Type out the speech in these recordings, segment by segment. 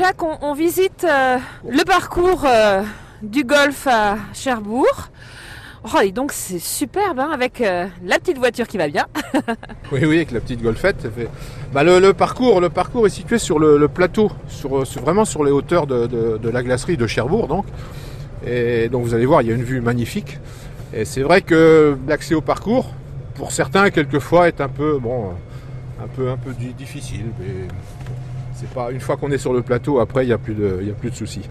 Jacques, on, visite euh, le parcours euh, du golf à Cherbourg. Oh, donc c'est superbe hein, avec euh, la petite voiture qui va bien. Oui, oui, avec la petite golfette. Bah, le, parcours, est situé sur le, plateau, sur, vraiment sur les hauteurs de, la glacerie de Cherbourg. Donc. Et donc vous allez voir, il y a une vue magnifique. Et c'est vrai que l'accès au parcours, pour certains, quelquefois, est un peu, bon, un peu, un peu di- difficile. C'est pas une fois qu'on est sur le plateau, après, il n'y a plus de, il y a plus de soucis.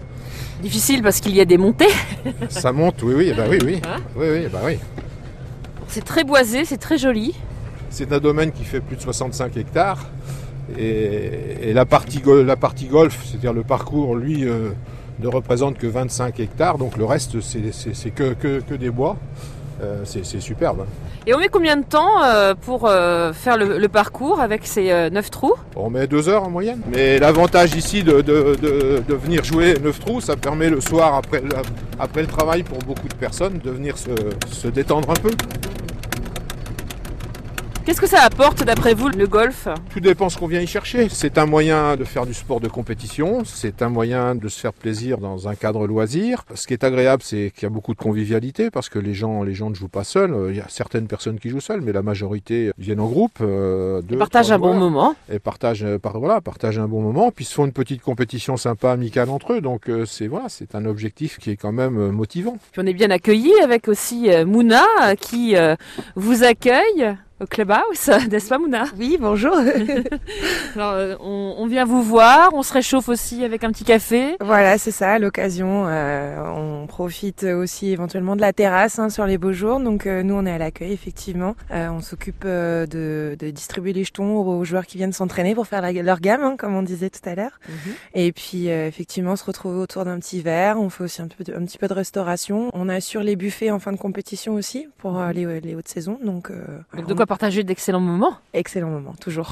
Difficile parce qu'il y a des montées. Ça monte, oui, oui, bah oui, oui, Hein oui, oui, bah oui. C'est très boisé, c'est très joli. C'est un domaine qui fait plus de 65 hectares. Et, et la, partie go- la partie golf, c'est-à-dire le parcours, lui, euh, ne représente que 25 hectares. Donc le reste, c'est c'est- c'est que, que, que des bois. Euh, c'est superbe. Et on met combien de temps euh, pour euh, faire le, le parcours avec ces euh, 9 trous? On met deux heures en moyenne. Mais l'avantage ici de, de, de- de venir jouer 9 trous, ça permet le soir, après, le- après le travail, pour beaucoup de personnes, de venir se, se détendre un peu. Qu'est-ce que ça apporte d'après vous le golf? Tout dépend ce qu'on vient y chercher. C'est un moyen de faire du sport de compétition, c'est un moyen de se faire plaisir dans un cadre loisir. Ce qui est agréable, c'est qu'il y a beaucoup de convivialité parce que les gens, les gens ne jouent pas seuls. Il y a certaines personnes qui jouent seules, mais la majorité viennent en groupe. Euh, deux, partagent trois un bon moment. Et partagent, euh, par, voilà, partagent un bon moment, puis se font une petite compétition sympa, amicale entre eux. Donc euh, c'est voilà, c'est un objectif qui est quand même euh, motivant. Puis on est bien accueillis avec aussi Mouna qui vous accueille au Clubhouse, n'est-ce pas Mouna? Oui, bonjour. Alors euh, on, on vient vous voir, on se réchauffe aussi avec un petit café. voilà, c'est ça, l'occasion. euh, on profite aussi éventuellement de la terrasse hein, sur les beaux jours. Donc euh, nous, on est à l'accueil, effectivement. Euh, on s'occupe euh, de, de distribuer les jetons aux joueurs qui viennent s'entraîner pour faire la- leur gamme, hein, comme on disait tout à l'heure. Et puis, euh, effectivement, se retrouver autour d'un petit verre. On fait aussi un, peu de, un petit peu de restauration. On assure les buffets en fin de compétition aussi pour euh, les, les hautes saisons. Donc, euh, Donc de quoi partager d'excellents moments. excellent moment, toujours.